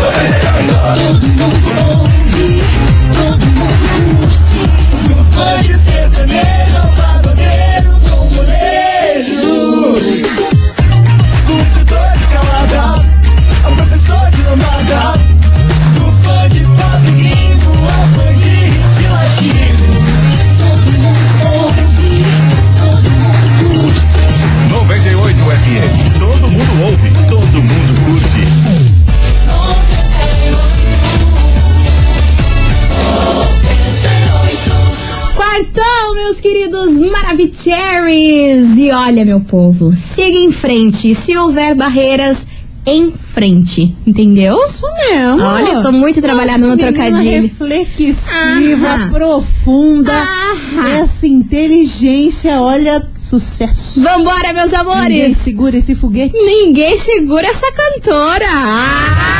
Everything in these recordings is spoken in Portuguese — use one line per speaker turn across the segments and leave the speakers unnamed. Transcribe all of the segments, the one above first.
Todo mundo ouve, todo mundo curte. Pode ser
queridos Maravicheries! E olha, meu povo, siga em frente. Se houver barreiras, em frente. Entendeu?
Isso mesmo.
Olha, tô muito trabalhada no
menina
trocadilho.
reflexiva,
Aham.
profunda.
Aham.
Essa inteligência, olha, sucesso.
Vambora, meus
Ninguém
amores!
segura esse foguete.
Ninguém segura essa cantora! Ah!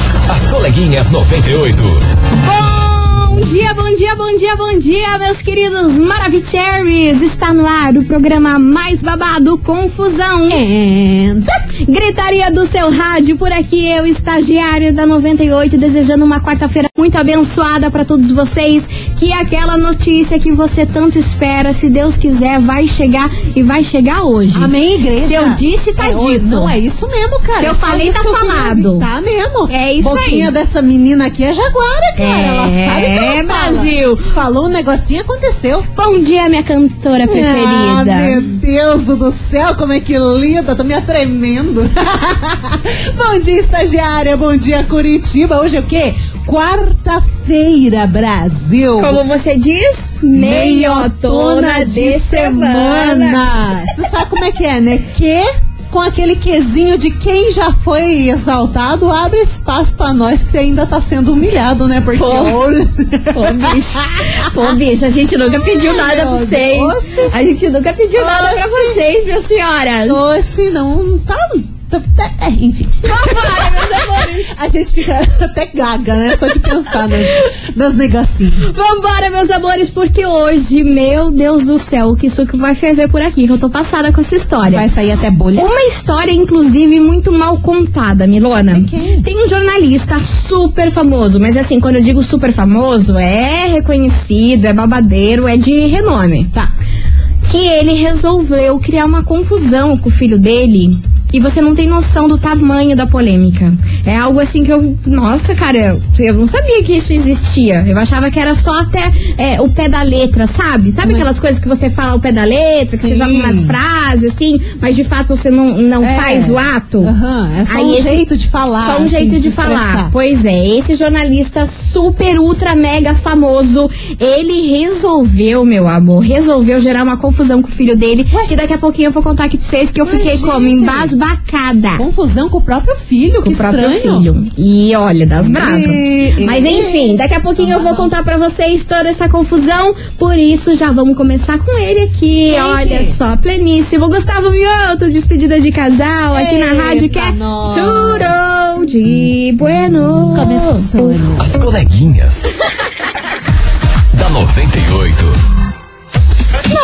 As coleguinhas 98.
Bom dia, bom dia, bom dia, bom dia, meus queridos Maravicheries! Está no ar o programa mais babado Confusão.
Entra.
Gritaria do seu rádio, por aqui eu, estagiária da 98, desejando uma quarta-feira muito abençoada para todos vocês. Que aquela notícia que você tanto espera, se Deus quiser, vai chegar e vai chegar hoje.
Amém, igreja.
Se eu disse, tá
É,
dito.
Não, é isso mesmo, cara.
Se eu
É só
falei,
isso
tá falado.
Tá mesmo.
É isso
Boquinha
aí.
dessa menina aqui é jaguara, cara.
É,
ela sabe que ela fala.
Brasil.
Falou um negocinho, aconteceu.
Bom dia, minha cantora
Ah,
preferida.
meu Deus do céu, como é que linda, tô me atremendo. bom dia, estagiária, bom dia, Curitiba. Hoje é o quê? Quarta-feira, Brasil.
Como você diz, meiotona de semana.
Você sabe como é que é, né? Que com aquele quesinho de quem já foi exaltado, abre espaço pra nós que ainda tá sendo humilhado, né? Porque
Pô. Pô, bicho. Pô, bicho, a gente nunca pediu nada pra vocês.
Deus.
A gente nunca pediu nada pra
Oxe.
vocês, minhas senhoras.
Oxe, não tá. É, enfim.
Vambora, meus amores.
A gente fica até gaga, né? Só de pensar nas, nas negocinhos.
Vambora, meus amores, porque hoje, meu Deus do céu, que isso que vai ferver por aqui, que eu tô passada com essa história.
Vai sair até bolha.
Uma história, inclusive, muito mal contada, Milona.
quem?
Tem um jornalista super famoso, mas assim, quando eu digo super famoso, é reconhecido, é babadeiro, é de renome.
Tá.
Que ele resolveu criar uma confusão com o filho dele. E você não tem noção do tamanho da polêmica. É algo assim que eu. Nossa, cara, eu não sabia que isso existia. Eu achava que era só até é, o pé da letra, sabe? Sabe aquelas coisas que você fala o pé da letra, que você
Sim.
joga umas frases assim, mas de fato você não, não
É.
faz o ato?
Aham, é só
Aí
um
esse-
jeito de falar.
Só um
assim,
jeito de falar. Pois é, esse jornalista super, ultra, mega famoso, ele resolveu, meu amor, resolveu gerar uma confusão com o filho dele, que daqui a pouquinho eu vou contar aqui pra vocês que eu
Ué,
fiquei como
gente.
Embasbacada.
Confusão com o próprio filho,
Com
que
o próprio
estranho.
filho. E olha, das bravas. Mas enfim, daqui a pouquinho eu vou contar pra vocês toda essa confusão. Por isso, já vamos começar com ele aqui.
Quem
Olha só, pleníssimo. Gustavo Mioto, despedida de casal aqui na
Eita,
rádio que é. Tudo de Bueno.
Começou.
As coleguinhas. da 98.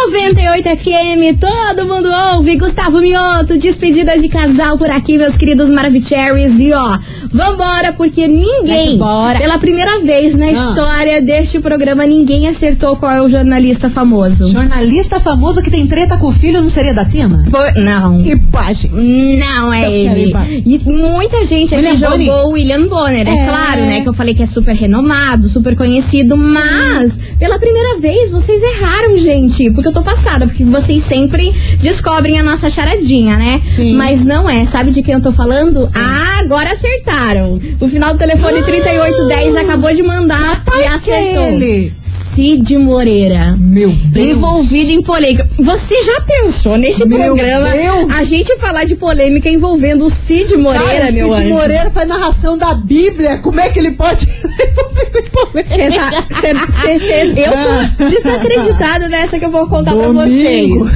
98 FM, todo mundo ouve. Gustavo Mioto, despedida de casal por aqui, meus queridos Maravicheries. E ó, vambora, porque ninguém, pela primeira vez na
Ah.
história deste programa, ninguém acertou qual é o jornalista famoso.
Jornalista famoso que tem treta com o filho não seria da Tina?
Foi- não.
Imagens.
Não é ele. E muita gente aqui
William
jogou
Bonner?
o William Bonner. É.
É.
claro, né? Que eu falei que é super renomado, super conhecido. Mas, pela primeira vez, vocês erraram, gente. Porque eu tô passada. Porque vocês sempre descobrem a nossa charadinha, né?
Sim.
Mas não é. Sabe de quem eu tô falando? Ah, agora acertaram. O final do telefone 3810 acabou de mandar e
Mas que é
acertou.
ele?
Cid Moreira.
Meu Deus.
Envolvido em polêmica. Você já pensou nesse
Meu
programa
Deus.
a gente falar de polêmica envolvendo o Cid Moreira,
Cara,
meu
Cid
anjo?
Moreira faz narração da Bíblia. Como é que ele pode
Cê tá, cê- cê- cê- eu
Ah.
tô desacreditada nessa que eu vou contar pra vocês.
Domingo.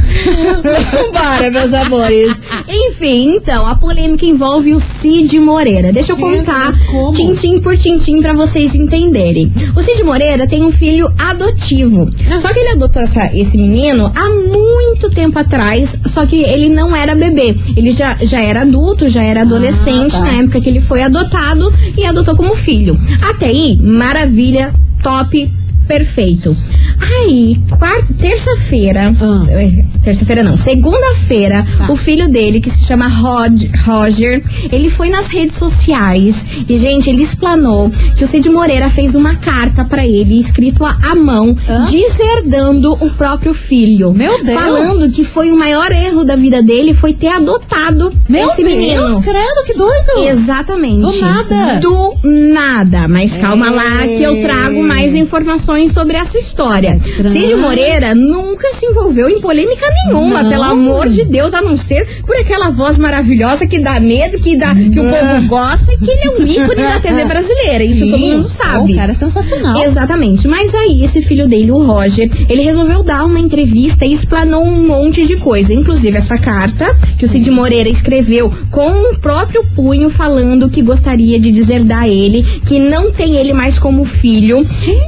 Vambora, meus amores. Enfim, então, a polêmica envolve o Cid Moreira. Deixa eu contar tintim por tintim pra vocês entenderem. O Cid Moreira tem um filho adotivo.
Ah.
Só que ele adotou essa- esse menino há muito tempo atrás, só que ele não era bebê. Ele já, já era adulto, já era adolescente
tá.
na época que ele foi adotado e adotou como filho. Até aí, maravilha, top, perfeito. Aí, quarta, terça-feira,
Ah.
eh, terça-feira não, segunda-feira,
Tá.
o filho dele, que se chama Rod, Roger, ele foi nas redes sociais e, gente, ele explanou que o Cid Moreira fez uma carta pra ele, escrito à mão,
Hã?
deserdando o próprio filho.
Meu Deus!
Falando que foi o maior erro da vida dele, foi ter adotado
Meu
esse
Deus,
menino.
credo, que doido.
Exatamente.
Do nada.
Do nada. Mas calma lá que eu
É.
trago mais informações sobre essa história.
Estranho.
Cid Moreira nunca se envolveu em polêmica nenhuma,
Não.
pelo amor de Deus, a não ser por aquela voz maravilhosa que dá medo, que, dá, que o povo gosta, que ele é um ícone da TV brasileira. Isso
Sim.
todo mundo sabe.
O cara é sensacional.
Exatamente. Mas aí, esse filho dele, o Roger, ele resolveu dar uma entrevista e explanou um monte de coisa. Inclusive essa carta que o Cid Moreira escreveu com o próprio punho, falando que gostaria de deserdar ele, que não tem ele mais como filho.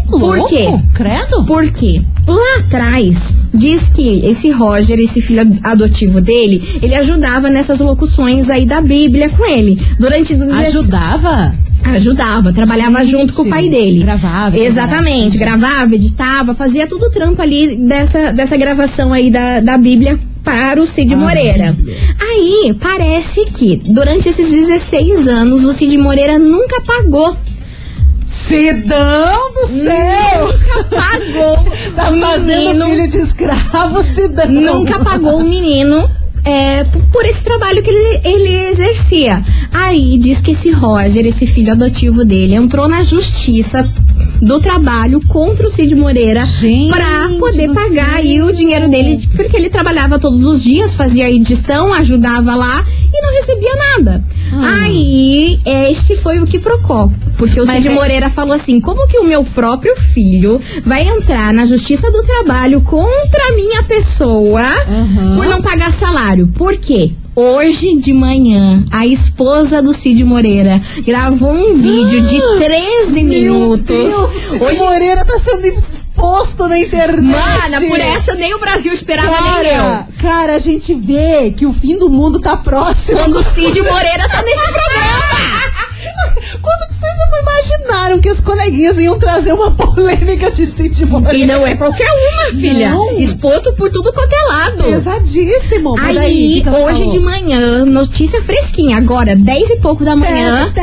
Por
Louco,
quê?
Credo.
Por quê? Lá atrás, diz que esse Roger, esse filho ad- adotivo dele, ele ajudava nessas locuções aí da Bíblia com ele. Durante
Ajudava?
Ajudava, trabalhava
Gente,
junto com o pai dele.
gravava,
Exatamente, gravava, editava, fazia tudo o trampo ali dessa, dessa gravação aí da, da Bíblia para o Cid Moreira. Aí, parece que durante esses 16 anos, o Cid Moreira nunca pagou.
Cidão do céu!
Nunca pagou
Tá fazendo
menino.
filho de escravo, Cidão.
nunca pagou o menino é, por esse trabalho que ele, ele exercia. Aí diz que esse Roger, esse filho adotivo dele, entrou na justiça do trabalho contra o Cid Moreira pra poder pagar aí o dinheiro dele, porque ele trabalhava todos os dias, fazia edição, ajudava lá e não recebia nada.
Ah.
Aí, esse foi o que procó. Porque o
Mas
Cid
é-
Moreira falou assim: como que o meu próprio filho vai entrar na justiça do trabalho contra a minha pessoa
Aham.
por não pagar salário? Por quê? Hoje de manhã, a esposa do Cid Moreira gravou um vídeo de 13 minutos.
Meu Deus, Cid
Hoje,
Moreira tá sendo exposto na internet.
mana, por essa nem o Brasil esperava nem eu.
Cara, cara, a gente vê que o fim do mundo tá próximo.
Quando o Cid Moreira tá nesse programa.
Vocês imaginaram que as coleguinhas iam trazer uma polêmica de Cid Moreira?
E não é qualquer uma, filha.
Não.
Exposto por tudo quanto é lado.
Pesadíssimo.
Aí,
o que que ela
hoje
falou?
de manhã, notícia fresquinha, agora, 10 e pouco da manhã,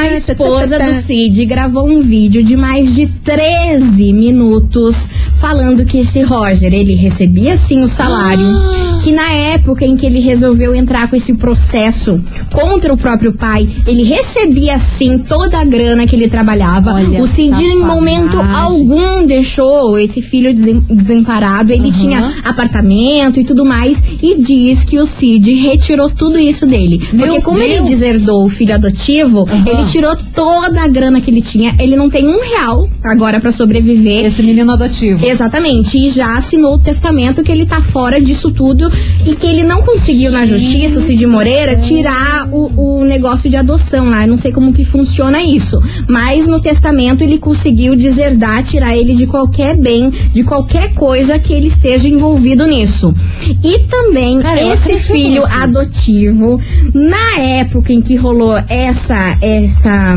a esposa do Cid gravou um vídeo de mais de 13 minutos falando que esse Roger, ele recebia sim o salário,
Ah.
que na época em que ele resolveu entrar com esse processo contra o próprio pai, ele recebia sim toda a grana que ele trabalhava.
Olha
o Cid em momento algum deixou esse filho desem- desamparado, ele tinha apartamento e tudo mais, e diz que o Cid retirou tudo isso dele.
Meu
Porque como ele
Deus.
deserdou o filho adotivo,
Aham.
ele tirou toda a grana que ele tinha, ele não tem um real agora pra sobreviver.
Esse menino adotivo.
Exatamente, e já assinou o testamento que ele tá fora disso tudo e que ele não conseguiu na justiça, o Cid Moreira, tirar o, o negócio de adoção lá. Eu não sei como que funciona isso, mas no testamento ele conseguiu deserdar, tirar ele de qualquer bem, de qualquer coisa que ele esteja envolvido nisso. E também
Cara,
esse filho
nisso.
adotivo, na época em que rolou essa essa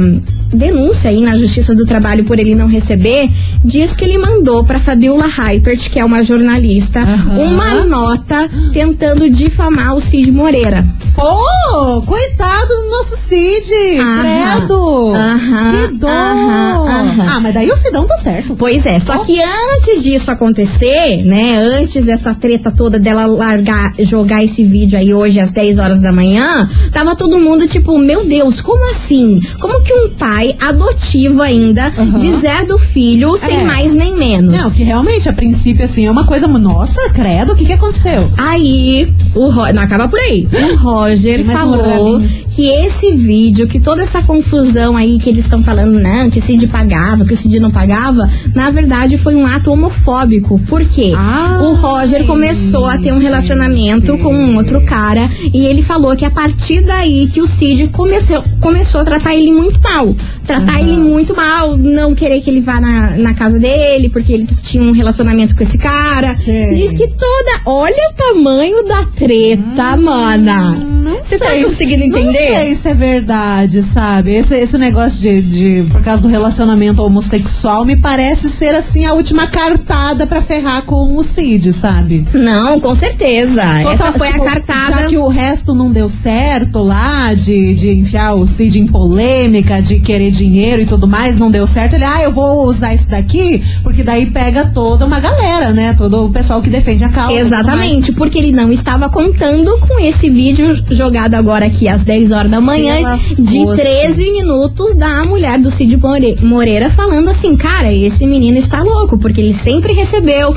denúncia aí na Justiça do Trabalho por ele não receber, diz que ele mandou pra Fabiola Hypert, que é uma jornalista,
Aham.
uma nota tentando difamar o Cid Moreira.
Pô, coitado do nosso Cid.
Aham.
Credo.
Aham,
que dó.
aham.
Ah, mas daí o Sidão tá certo.
Pois é, só que antes disso acontecer, né? Antes dessa treta toda dela largar, jogar esse vídeo aí hoje às 10 horas da manhã, tava todo mundo tipo, meu Deus, como assim? Como que um pai adotivo ainda
Aham.
dizer do filho sem
É.
mais nem menos?
Não, que realmente, a princípio, assim, é uma coisa. Nossa, credo, o que que aconteceu?
Aí, o Ro... não acaba por aí. O Roger falou que esse vídeo, que toda essa confusão aí que eles estão falando, não, que o Cid pagava, que o Cid não pagava, na verdade foi um ato homofóbico. Por quê?
Ai,
o Roger começou a ter um relacionamento com um outro cara e ele falou que a partir daí que o Cid começou, começou a tratar ele muito mal. Tratar ele muito mal, não querer que ele vá na, na casa dele, porque ele tinha um relacionamento com esse cara.
Sei.
Diz que toda. Olha o tamanho da treta, mana.
Não
Você tá conseguindo
Não
entender?
sei se é verdade, sabe? Esse, esse negócio de, de. Por causa do relacionamento homossexual, me parece ser, assim, a última cartada pra ferrar com o Cid, sabe?
Não, com certeza. Essa
Total,
foi
tipo,
a cartada.
Já que o resto não deu certo lá, de, de enfiar o Cid em polêmica, de querer dinheiro e tudo mais, não deu certo. Ele, ah, eu vou usar isso daqui, porque daí pega toda uma galera, né? Todo o pessoal que defende a causa.
Exatamente, porque ele não estava contando com esse vídeo jogado agora aqui às 10 horas da manhã, de
lascou-se.
13 minutos da mulher do Cid More- Moreira falando assim, cara, esse menino está louco, porque ele sempre recebeu,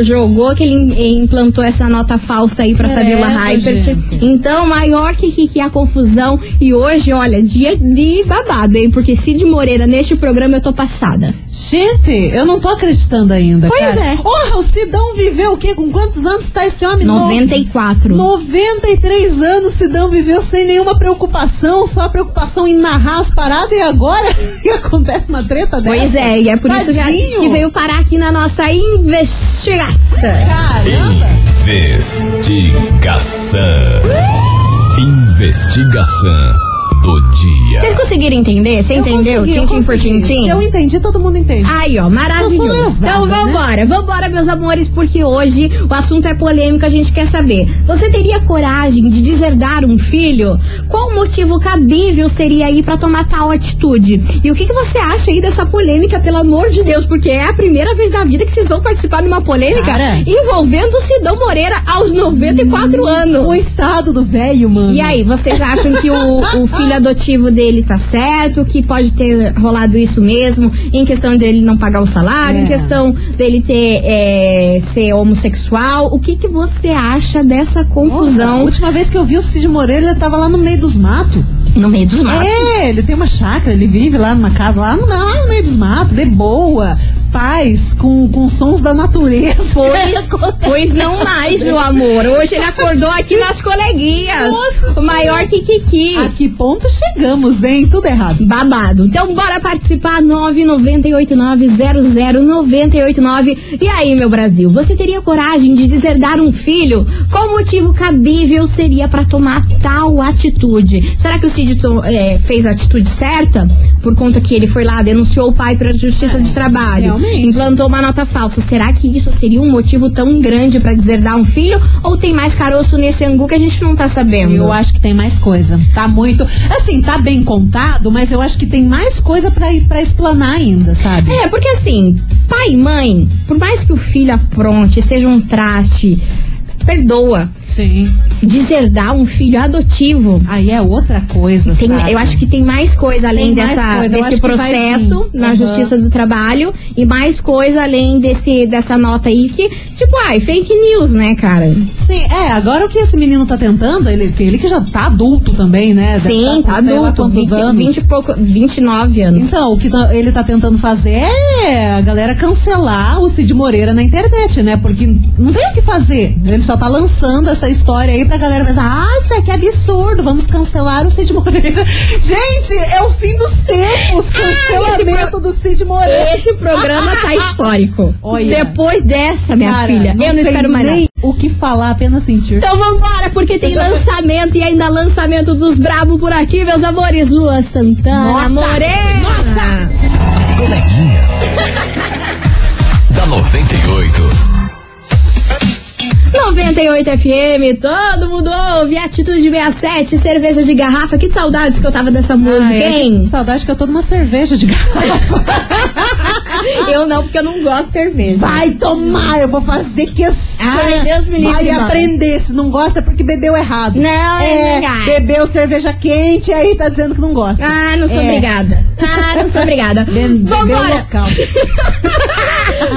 jogou que ele im- implantou essa nota falsa aí pra Fabiola
gente.
Então, maior que, que, que a confusão. E hoje, olha, dia de babado, hein? Porque Cid Moreira, neste programa, eu tô passada.
Gente, eu não tô acreditando ainda.
Pois
cara.
é.
Porra, o Sidão viveu o quê? Com quantos anos tá esse homem?
94.
93 anos Sidão viveu sem nenhuma preocupação, só a preocupação em narrar as paradas e agora que acontece uma treta dessa.
Pois é, e é por isso que,
Tadinho.
que veio parar aqui na nossa investigação.
Caramba!
Investigação. Investigação do dia.
Vocês conseguiram entender? Você
Eu
entendeu? Tintim por tintim?
Se eu entendi, todo mundo entende.
Aí, ó, maravilhoso.
lesada,
Então
né?
vambora, vambora, meus amores, porque hoje o assunto é polêmico, a gente quer saber. Você teria coragem de deserdar um filho? Qual motivo cabível seria aí pra tomar tal atitude? E o que, que você acha aí dessa polêmica, pelo amor de Deus? Porque é a primeira vez na vida que vocês vão participar de uma polêmica
Cara.
envolvendo o Sidão Moreira aos 94 anos.
Coitado do velho, mano.
E aí, vocês acham que o, o filho adotivo dele tá certo? Que pode ter rolado isso mesmo? Em questão dele não pagar o salário?
É.
Em questão dele ter é, ser homossexual? O que, que você acha dessa
Nossa, a
confusão
última vez que eu vi o Cid Moreira, ele tava lá no meio dos matos.
no meio dos matos?
É, ele tem uma chácara, ele vive lá numa casa, lá lá no meio dos matos, de boa, paz, com, com sons da natureza.
Pois, pois não mais, meu amor. Hoje ele acordou aqui nas coleguinhas.
Nossa
o maior Kikiki.
A que ponto chegamos, hein? Tudo errado.
Babado. Então bora participar 998900989. E aí, meu Brasil, você teria coragem de deserdar um filho? Qual motivo cabível seria pra tomar tal atitude? Será que o Cid é, fez a atitude certa? Por conta que ele foi lá, denunciou o pai pra justiça de trabalho, implantou uma nota falsa. Será que isso seria um motivo tão grande pra deserdar um filho? Ou tem mais caroço nesse angu que a gente não tá sabendo?
Eu acho que tem mais coisa. Tá muito. Assim, tá bem contado, mas eu acho que tem mais coisa pra explanar ainda, sabe?
É, porque assim, pai e mãe, por mais que o filho apronte, seja um traste, perdoa.
Sim.
Deserdar um filho adotivo.
Aí é outra coisa,
Tem-
sabe?
eu acho que tem mais coisa além
Tem
dessa,
coisa,
desse processo na
Aham.
Justiça do Trabalho e mais coisa além desse, dessa nota aí que, tipo, ai, fake news, né, cara?
Sim, é, agora o que esse menino tá tentando, ele, ele que já tá adulto também, né?
Sim,
tá
tá
sei lá
adulto,
quantos
20,
anos.
20 e pouco, 29 anos.
Então, o que tá- ele tá tentando fazer é a galera cancelar o Cid Moreira na internet, né? Porque não tem o que fazer. Ele só tá lançando essa história aí pra galera pensar, ah, isso aqui é absurdo, vamos cancelar o Cid Moreira. Gente, é o fim dos tempos, cancelamento do Cid Moreira.
Esse programa tá histórico.
Olha.
Depois dessa, minha
Cara,
filha, eu não
sei
espero mais nada.
nem o que falar, apenas sentir.
Então vambora, porque tem lançamento e ainda lançamento dos brabo por aqui, meus amores. Lua Santana,
Nossa,
Morena.
As coleguinhas. da 98.
98 FM, todo mundo ouve. Atitude 67, cerveja de garrafa. Que saudades que eu tava dessa música,
é,
hein?
que saudade que eu tô numa cerveja de garrafa.
Eu não, porque eu não gosto de cerveja.
Vai tomar, eu vou fazer questão.
Ai, Deus me livre,
Vai aprender. Se não gosta é porque bebeu errado.
Não,
é,
é
bebeu cerveja quente e aí tá dizendo que não gosta.
Ah, não sou
É.
obrigada. Ah, não sou obrigada. Vambora.
local.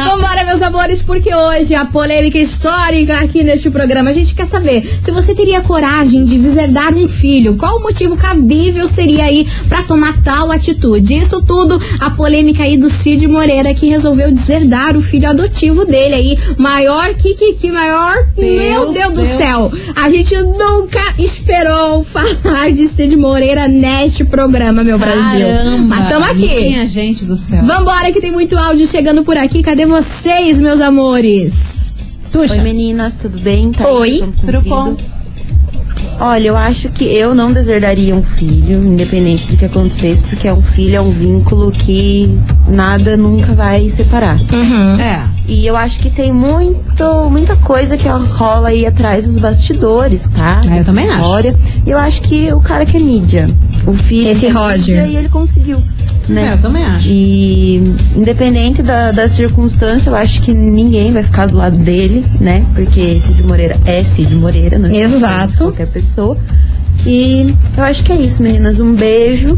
Vambora, meus amores, porque hoje a polêmica histórica aqui neste programa. A gente quer saber se você teria coragem de deserdar um filho. Qual o motivo cabível seria aí pra tomar tal atitude? Isso tudo, a polêmica aí do Cid Moreira, que resolveu deserdar o filho adotivo dele aí. Maior que que, que maior? Meu
Deus,
Deus do
Deus.
céu. A gente nunca esperou falar de Cid Moreira neste programa, meu Brasil.
Caramba.
Mas tamo aqui.
Minha gente do céu.
Vambora, que tem muito áudio chegando por aqui. Cadê vocês, meus amores?
Tuxa.
Oi meninas, tudo bem? Tá
Oi,
tudo bom?
Olha, eu acho que eu não deserdaria um filho, independente do que acontecesse, porque é um filho, é um vínculo que nada nunca vai separar.
Uhum.
É.
E eu acho que tem muito, muita coisa que rola aí atrás dos bastidores, tá?
Ah, eu também acho.
História. E eu acho que o cara que é mídia, o filho.
Esse Roger.
E ele conseguiu, né?
É, eu também acho.
E independente da, da circunstância, eu acho que ninguém vai ficar do lado dele, né? Porque Cid Moreira é Cid Moreira, não é
Exato.
qualquer pessoa. E eu acho que é isso, meninas. Um beijo.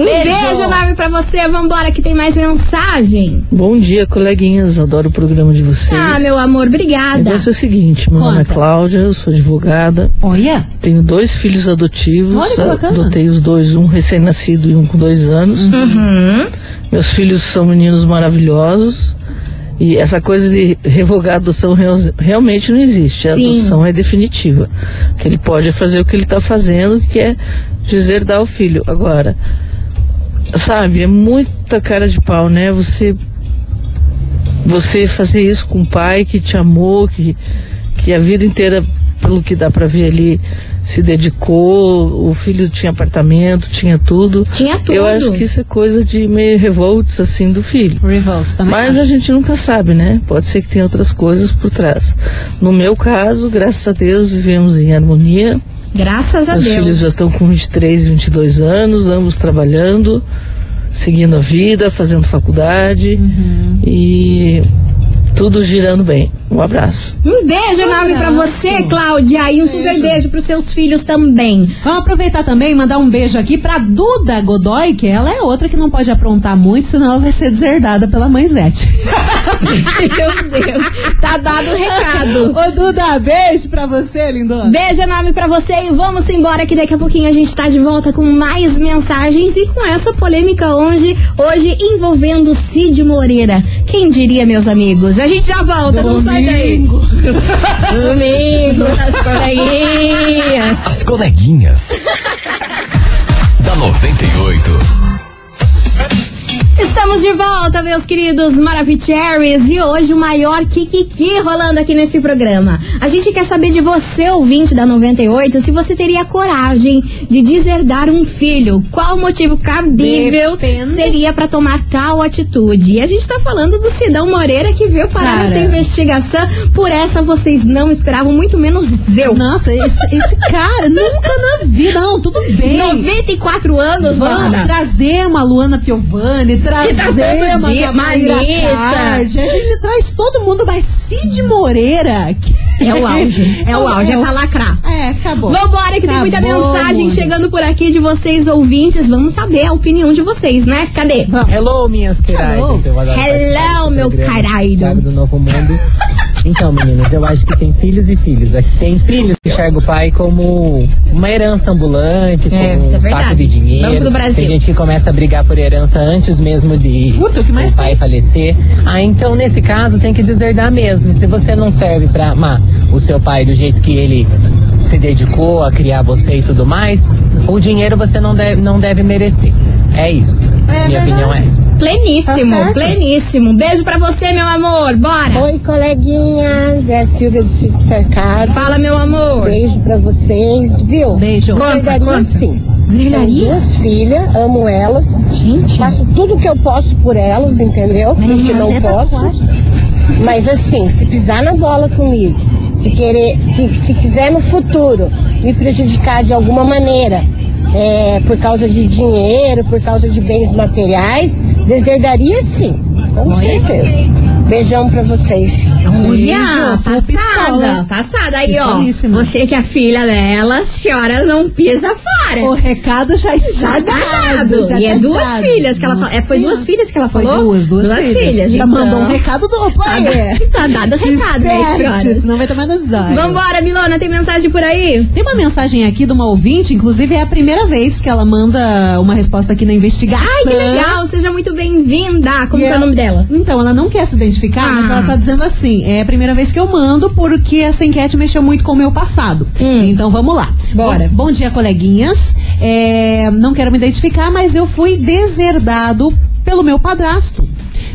Um beijo enorme pra você. Vambora, que tem mais mensagem.
Bom dia, coleguinhas. Adoro o programa de vocês.
Ah, meu amor,
O
obrigada.
negócio é o seguinte, meu nome é
Conta.
Cláudia, eu sou advogada,
Olha.
tenho dois filhos adotivos,
Olha que
adotei os dois, um recém-nascido e um com dois anos.
Uhum.
Meus filhos são meninos maravilhosos e essa coisa de revogar a adoção real- realmente não existe. A
Sim.
adoção é definitiva. O que ele pode é fazer o que ele está fazendo, que é deserdar o filho. Agora, sabe, é muita cara de pau, né? Você você fazer isso com um pai que te amou, que, que a vida inteira, pelo que dá pra ver ali, se dedicou, o filho tinha apartamento, tinha tudo.
Tinha tudo.
Eu acho que isso é coisa de meio revoltos assim do filho.
Revolts também.
Mas a gente nunca sabe, né? Pode ser que tenha outras coisas por trás. No meu caso, graças a Deus, vivemos em harmonia.
Graças a
Meus filhos já
Deus.
estão com 23 e 22 anos, ambos trabalhando, seguindo a vida, fazendo faculdade
Uhum.
e tudo girando bem. Um abraço.
Um beijo enorme pra
abraço.
você, Cláudia. E um super beijo pros seus filhos também.
Vamos aproveitar também e mandar um beijo aqui pra Duda Godoy, que ela é outra que não pode aprontar muito, senão ela vai ser deserdada pela mãe Zete.
Meu Deus. Tá dado o recado.
Ô Duda, beijo pra você, lindona.
Beijo enorme pra você e vamos embora que daqui a pouquinho a gente tá de volta com mais mensagens e com essa polêmica hoje, hoje envolvendo Cid Moreira. Quem diria, meus amigos? A gente já volta, não sai daí. Domingo, das coleguinhas.
As coleguinhas. da 98.
Estamos de volta, meus queridos Maravicheries, e hoje o maior Kikiki rolando aqui nesse programa. A gente quer saber de você, ouvinte da 98, se você teria coragem de deserdar um filho. Qual o motivo cabível
Depende.
seria pra tomar tal atitude? E a gente tá falando do Sidão Moreira que veio parar
Cara.
nessa investigação. Por essa vocês não esperavam, muito menos eu.
Nossa, esse, esse cara, nunca na vida. Não, tudo bem.
94 anos,
Vamos trazer uma Luana Piovani, trazer
tá
uma
dia.
Card. A gente traz todo mundo, mas Cid Moreira. que-
É o auge, é o auge, é pra lacrar.
É, acabou.
Vambora, que tem muita
Acabou,
mensagem
mundo.
chegando por aqui de vocês, ouvintes. Vamos saber a opinião de vocês, né? Cadê?
Hello, minhas
Hello.
queridas.
Hello,
do
meu caralho.
Thiago do Novo Mundo. Então, meninas, eu acho que tem filhos e filhos. Tem filhos que enxergam o pai como uma herança ambulante, como
É, isso é
um
verdade.
saco de dinheiro.
Banco do Brasil.
Tem gente que começa a brigar por herança antes mesmo de
Puta, o que mais
o pai falecer. Ah, então nesse caso tem que deserdar mesmo. Se você não serve pra amar o seu pai do jeito que ele se dedicou a criar você e tudo mais, o dinheiro você não deve, não deve merecer. É isso.
É
Minha
verdade.
opinião é essa.
Tá
Pleníssimo,
certo.
pleníssimo. Beijo pra você, meu amor. Bora.
Oi, coleguinhas, é a Silvia do Sítio Cercado.
Fala, meu amor.
Beijo pra vocês, viu?
Beijo.
Conta, conta.
sim.
Deserdaria?
Tenho duas filhas, amo elas.
Gente.
Faço tudo que eu posso por elas, entendeu? Porque não
mas é
posso. Mas assim, se pisar na bola comigo, se querer, se, se quiser no futuro me prejudicar de alguma maneira, é, por causa de dinheiro, por causa de bens materiais, deserdaria sim, com certeza. Beijão pra vocês.
Olha, passada, passada. Aí, ó, você que é filha dela, senhora não pisa fora.
O recado já está
Já tá dado.
já
E é
tá
duas
dado.
filhas que ela falou. É, foi duas
Senhora.
filhas que ela
Foi
falou?
duas, duas, filhas. Já
então.
mandou um recado do pai.
Tá dado o
Se
recado, né,
esperte,
senhoras?
Senão vai tomar nas horas.
Vambora, Milona, tem mensagem por aí?
Tem uma mensagem aqui de uma ouvinte, inclusive é a primeira vez que ela manda uma resposta aqui na investigação.
Ai, que legal, seja muito bem-vinda. Como
E
que é o nome dela?
Então, ela não quer se identificar,
Ah.
mas ela tá dizendo assim: é a primeira vez que eu mando porque essa enquete mexeu muito com o meu passado.
Hum.
Então vamos lá.
Bora.
Bom, bom dia, coleguinhas. É, não quero me identificar, mas eu fui deserdado pelo meu padrasto.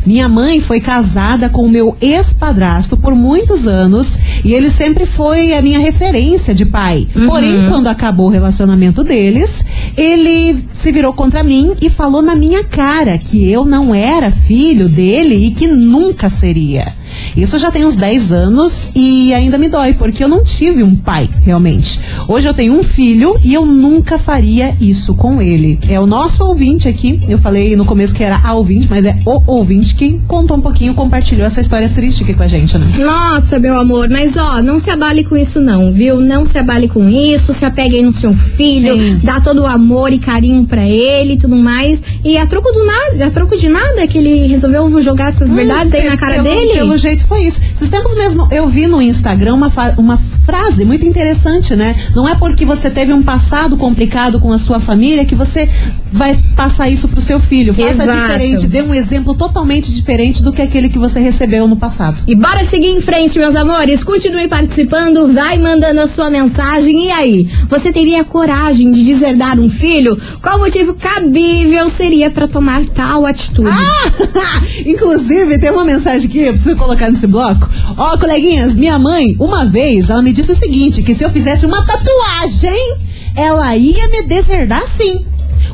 Minha mãe foi casada com o meu ex-padrasto por muitos anos e ele sempre foi a minha referência de pai. Porém, quando acabou o relacionamento deles, ele se virou contra mim e falou na minha cara que eu não era filho dele e que nunca seria. Isso já tem uns 10 anos e ainda me dói, porque eu não tive um pai, realmente. Hoje eu tenho um filho e eu nunca faria isso com ele. É o nosso ouvinte aqui. Eu falei no começo que era a ouvinte, mas é o ouvinte que contou um pouquinho, compartilhou essa história triste aqui com a gente, né?
Nossa, meu amor, mas ó, não se abale com isso não, viu? Não se abale com isso, se apegue aí no seu filho,
Sim.
dá todo o amor e carinho pra ele e tudo mais. E a troco do nada, a troco de nada que ele resolveu jogar essas verdades aí
Hum,
na cara
pelo,
dele.
Pelo jeito foi isso. Esses tempos mesmo, eu vi no Instagram uma, uma frase muito interessante, né? Não é porque você teve um passado complicado com a sua família que você vai passar isso pro seu filho. Faça
Exato.
diferente, dê um exemplo totalmente diferente do que aquele que você recebeu no passado.
E bora seguir em frente, meus amores. Continue participando, vai mandando a sua mensagem. E aí, você teria coragem de deserdar um filho? Qual motivo cabível seria pra tomar tal atitude?
Ah! Inclusive, tem uma mensagem aqui, eu preciso colocar nesse bloco. Ó, coleguinhas, minha mãe, uma vez, ela me disse o seguinte: que se eu fizesse uma tatuagem, ela ia me deserdar sim.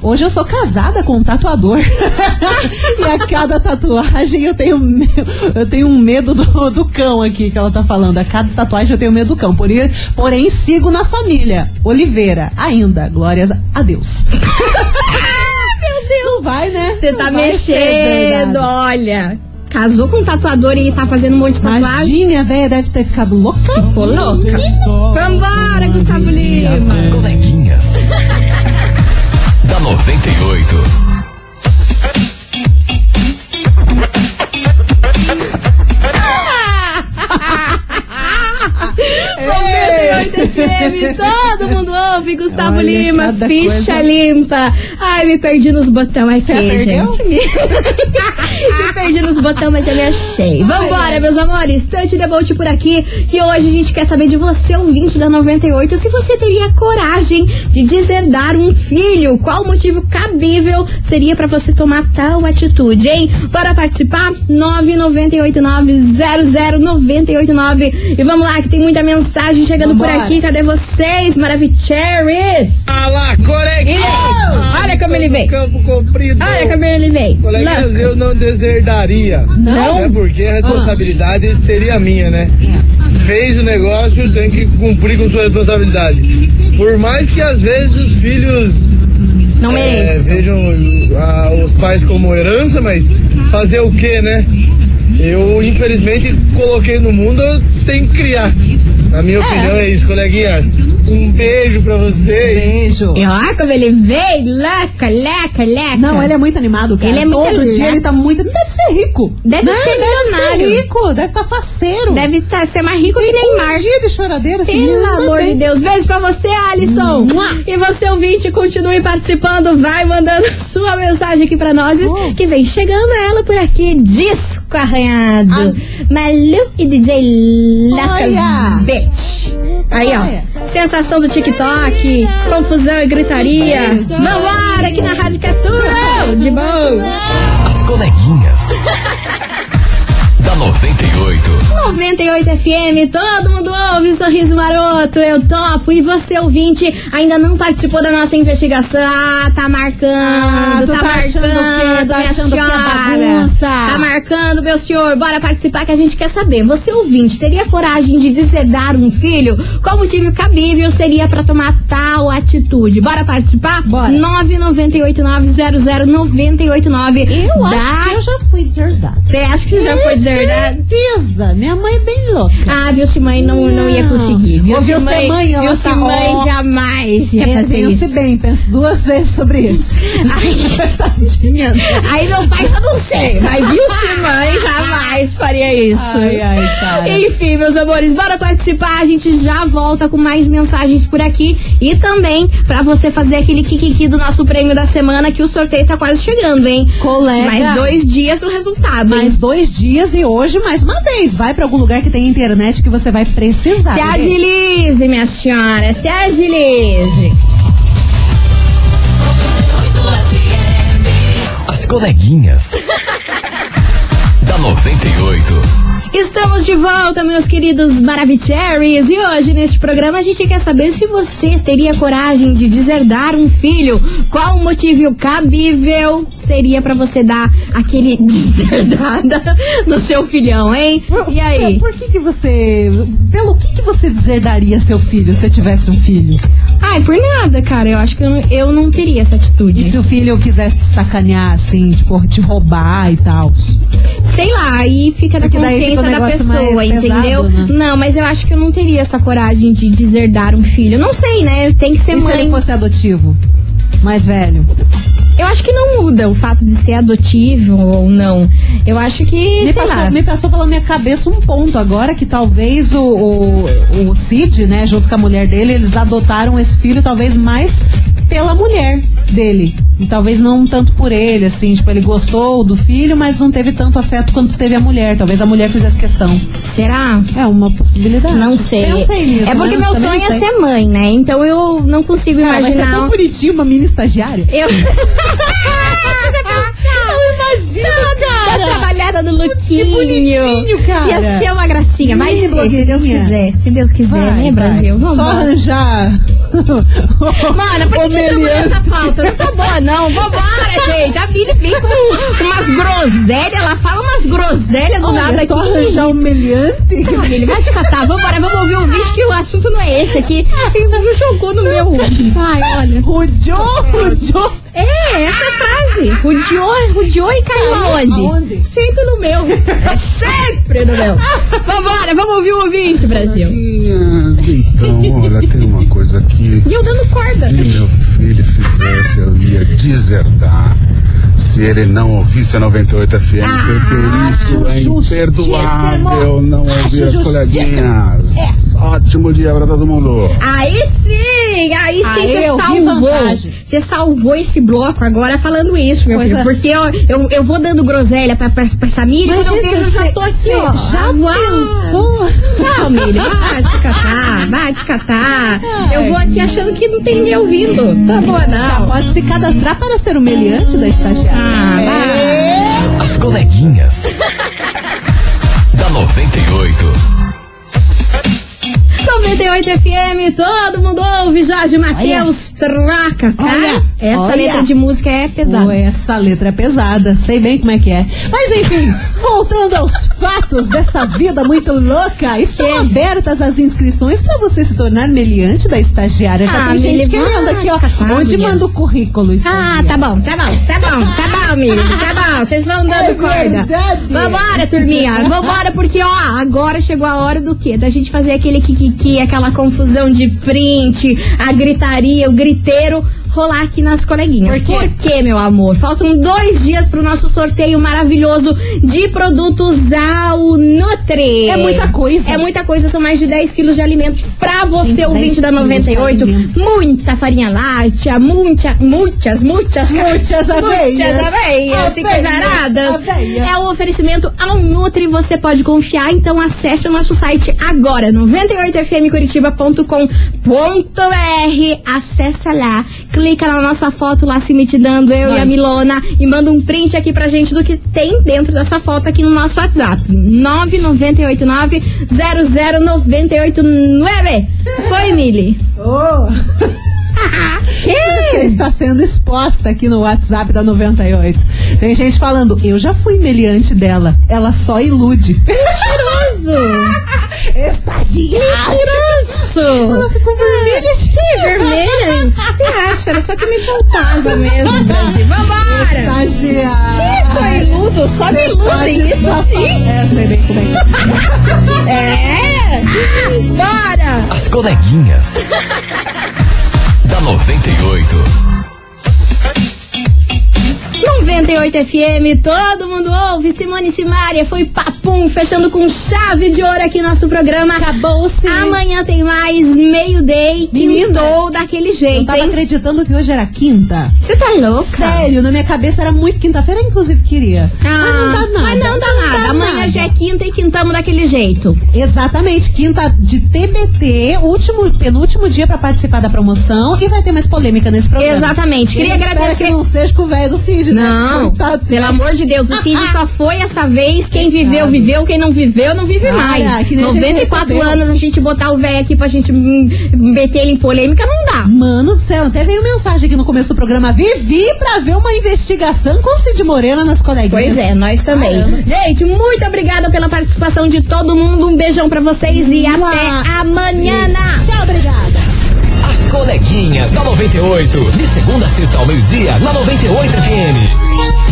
Hoje eu sou casada com um tatuador. e a cada tatuagem eu tenho, eu tenho um medo do, do cão aqui que ela tá falando. A cada tatuagem eu tenho medo do cão. Porém, porém sigo na família. Oliveira, ainda. Glórias a Deus. Meu Deus. Não vai, né?
Você tá mexendo, olha. Casou com um tatuador e tá fazendo um monte de tatuagem.
Imagine, a velha deve ter ficado louca.
Ficou louca. Vambora, Gustavo Lima.
As coleguinhas. da 98.
É. 98 FM, todo mundo ouve, Gustavo
Olha,
Lima, ficha
coisa.
limpa. Ai, me perdi nos botões aqui,
perdeu?
gente. Perdi nos botões, mas eu me achei. Vambora, meus amores, Tante Debolt por aqui, que hoje a gente quer saber de você, ouvinte da 98, se você teria coragem de deserdar um filho. Qual motivo cabível seria pra você tomar tal atitude, hein? Bora participar? 998900989 e vamos lá, que tem muita mensagem chegando por
Vambora.
aqui. Cadê vocês, Maravicheries?
Fala, coleguinha!
Olha como ele veio.
Campo comprido.
Olha como ele veio.
Coleguinhas,
Louco.
eu não deserdaria.
Não?
Até porque a responsabilidade seria minha, né? Fez o negócio, tem que cumprir com sua responsabilidade. Por mais que às vezes os filhos
Não
é,
mereço.
vejam ah, os pais como herança, mas fazer o que, né? Eu, infelizmente, coloquei no mundo, eu tenho que criar. Na minha opinião, é isso, coleguinhas. Um beijo pra vocês.
Beijo.
E olha como ele veio, leca, leca, leca.
Não, ele é muito animado, cara.
Ele é muito
Todo dia
legal.
ele tá muito. Deve ser rico.
Deve
Né?
ser
Deve
milionário.
ser rico, deve estar faceiro.
Deve tá, ser mais rico que
Tem
Neymar.
um dia de choradeira, assim.
Pelo amor
bem.
de Deus. Beijo pra você, Alisson.
Mua.
E você, ouvinte, continue participando. Vai mandando sua mensagem aqui pra nós.
Oh.
Que vem chegando ela por aqui. Disco arranhado. Malu e DJ
Olha.
Lacas Bitch. Aí, ó. Sensação do TikTok. Confusão e gritaria. Vambora aqui na Rádio que é tudo de bom.
As coleguinhas. da 98.
98 FM, todo mundo ouve, sorriso maroto, eu topo. E você, ouvinte, ainda não participou da nossa investigação? Ah, tá marcando,
Ah,
tá,
tá achando o quê?
marcando,
Tá
minha
achando que é
senhora.
bagunça?
Tá marcando, meu senhor. Bora participar que a gente quer saber. Você, ouvinte, teria coragem de deserdar um filho? Qual motivo cabível seria pra tomar tal atitude? Bora participar?
Bora.
998900989.
Eu
Dá-
acho que eu já fui deserdada.
Você acha que você já foi deserdado?
Certeza. Minha mãe é bem louca.
Ah, viu, mãe não, não ia
Não.
conseguir. Viu,
Ô, viu,
mãe,
mãe, ó,
viu,
tá,
mãe
ó.
jamais ia fazer
Pense
isso.
bem, pense duas vezes sobre isso.
Tadinha. Aí meu pai já não sei, mas viu, mãe jamais faria isso.
Ai, ai, cara.
Enfim, meus amores, bora participar. A gente já volta com mais mensagens por aqui. E também pra você fazer aquele kikiki do nosso prêmio da semana, que o sorteio tá quase chegando, hein?
Colega.
Mais dois dias pro resultado, hein?
Mais dois dias e hoje, mais uma vez, vai pra algum lugar que tem internet que você vai precisar.
Se
bebê.
agilize, minha senhora, se agilize.
As coleguinhas. da 98.
Estamos de volta, meus queridos Maravicheries. E hoje, neste programa, a gente quer saber se você teria coragem de deserdar um filho. Qual o motivo cabível seria pra você dar aquele deserdada no seu filhão, hein? E aí?
Por que, que você. Pelo que, que você deserdaria seu filho se tivesse um filho?
Ai, por nada, cara. Eu acho que eu, não- eu não teria essa atitude.
E se o filho quisesse te sacanear, assim, tipo, te roubar e tal?
Sei lá, aí fica da
Porque daí
consciência
fica um
da pessoa,
pesado,
entendeu?
né?
Não, mas eu acho que eu não teria essa coragem de deserdar um filho. Não sei, né? Tem que ser
E se
mãe.
ele fosse adotivo? Mais velho?
Eu acho que não muda o fato de ser adotivo ou não. Eu acho que,
Me passou,
lá.
me passou pela minha cabeça um ponto agora que talvez o, o, o Cid, né, junto com a mulher dele, eles adotaram esse filho talvez mais pela mulher dele. E talvez não tanto por ele, assim, tipo, ele gostou do filho, mas não teve tanto afeto quanto teve a mulher. Talvez a mulher fizesse questão.
Será?
É uma possibilidade.
Não sei.
Pensei nisso,
é porque
né?
meu
Também
sonho é ser mãe, né? Então eu não consigo
Cara, ser
imaginar.
tão bonitinho uma mini estagiária.
Eu.
Não imagina, cara.
trabalhada no lookinho.
Que bonitinho, cara.
Ia ser uma gracinha. Ser, se Deus quiser. Se Deus quiser,
Vai,
né,
vai.
Brasil? Vamos
Só arranjar.
Mano, por que,
Meliane.
essa pauta? Não tá boa, não. Vambora, gente. A Billy vem com, umas groselhas. Ela fala umas groselhas do
Olha,
nada
é só
aqui.
arranjar um meliante.
Tá, Billy, vai te catar. Vambora, vamos ouvir o vídeo que o assunto não é esse aqui. Ele jogou no meu. Ai, olha.
Rudiou, rudiou.
É, essa frase. Rudiou, rudiou e caiu aonde?
aonde?
Sempre no meu. É sempre no meu. Vambora, vamos ouvir o ouvinte, Brasil.
Então, olha, tem uma coisa aqui.
E eu dando corda.
Se meu filho fizesse, eu ia deserdar. Se ele não ouvisse a 98 FM,
Ah,
porque isso é imperdoável não ouvir as
É.
coleguinhas. Ótimo dia pra todo mundo.
Aí sim, aí sim você salvou. Você salvou esse bloco agora falando isso, meu
Pois
filho.
é.
Porque eu, eu, eu vou dando groselha pra, pra, pra essa milha e eu já tô aqui,
cê
ó.
Já
avoada.
pensou?
Tchau, milho. Vai te catar, vai te catar. Eu vou aqui achando que não tem ninguém ouvindo. Tá boa,
Já
não.
pode se cadastrar para ser o meliante da estagiária.
Ah, vai.
As coleguinhas. da 98.
98 FM, todo mundo ouve. Jorge Matheus, troca, cara.
Olha,
Essa
olha.
letra de música é pesada.
Essa letra é pesada, sei bem como é que é. Mas enfim, voltando aos fatos dessa vida muito louca, estão
É.
abertas as inscrições para você se tornar meliante da estagiária. Já
Ah,
tem gente querendo aqui, ó.
catar,
onde
mulher.
manda o currículo?
Ah,
estagiária?
tá bom, tá bom, tá bom, tá bom, menino, tá bom. Vocês vão dando
É
corda.
verdade.
Vambora, turminha. Vambora, porque, ó, agora chegou a hora do quê? Da gente fazer aquele kikiki, aquela confusão de print, a gritaria, o griteiro rolar aqui nas coleguinhas.
Por quê?
meu amor? Faltam dois dias pro nosso sorteio maravilhoso de produtos ao Nutri.
É muita coisa.
É muita coisa, são mais de 10 quilos de alimentos pra você,
Gente, 10
ouvinte da
quilos de
98.
alimento.
Muita farinha láctea, muita, muitas, muitas,
Muitas aveias.
muitas aveias. É um oferecimento ao Nutri, você pode confiar, então acesse o nosso site agora, 98fmcuritiba.com.br, acessa lá, clica clica na nossa foto lá se mitidando, eu e a. Milona, e manda um print aqui pra gente do que tem dentro dessa foto aqui no nosso WhatsApp. 9989-00989. Foi, Mili?
Ô,
Que?
Você está sendo exposta aqui no WhatsApp da 98. Tem gente falando, eu já fui meliante dela. Ela só ilude.
Mentiroso!
Estagiária.
Mentiroso!
Ficou vermelha,
Que vermelha? O que você acha? Era só que me faltava mesmo, Brasil. Vambora!
Estagiária.
Que só iludo? Só me iludem, isso sim!
É, sei bem como é.
É! Bora!
As coleguinhas. da 98.
98 FM, todo mundo ouve. Simone Simária foi papum, fechando com chave de ouro aqui nosso programa.
Acabou-se.
Amanhã tem mais meio-day,
Menina,
quintou daquele
Eu
jeito,
tava
hein?
acreditando que hoje era quinta.
Você tá louca?
Sério, na minha cabeça era muito quinta-feira, inclusive queria.
Ah,
mas não dá nada.
Mas não dá nada. Amanhã
nada.
já é quinta e quintamos daquele jeito.
Exatamente, quinta de TBT, último, penúltimo dia pra participar da promoção e vai ter mais polêmica nesse programa.
Exatamente. Queria
Eu
agradecer-
que não seja com o velho do Cid, né?
Não,
Coitado,
pelo amor de Deus, o Cid só foi essa vez. Quem viveu, viveu. Quem não viveu, não vive
Cara,
mais.
que nem a gente
94
recebeu.
anos, a gente botar o velho aqui pra gente hum, meter ele em polêmica, não dá.
Mano do céu, até veio mensagem aqui no começo do programa. Vivi pra ver uma investigação com Cid Morena nas coleguinhas.
Pois é, nós também.
Caramba.
Gente, muito obrigada pela participação de todo mundo. Um beijão pra vocês e até amanhã.
Tchau, obrigada.
As coleguinhas da 98. De segunda a sexta ao meio-dia, na 98 FM.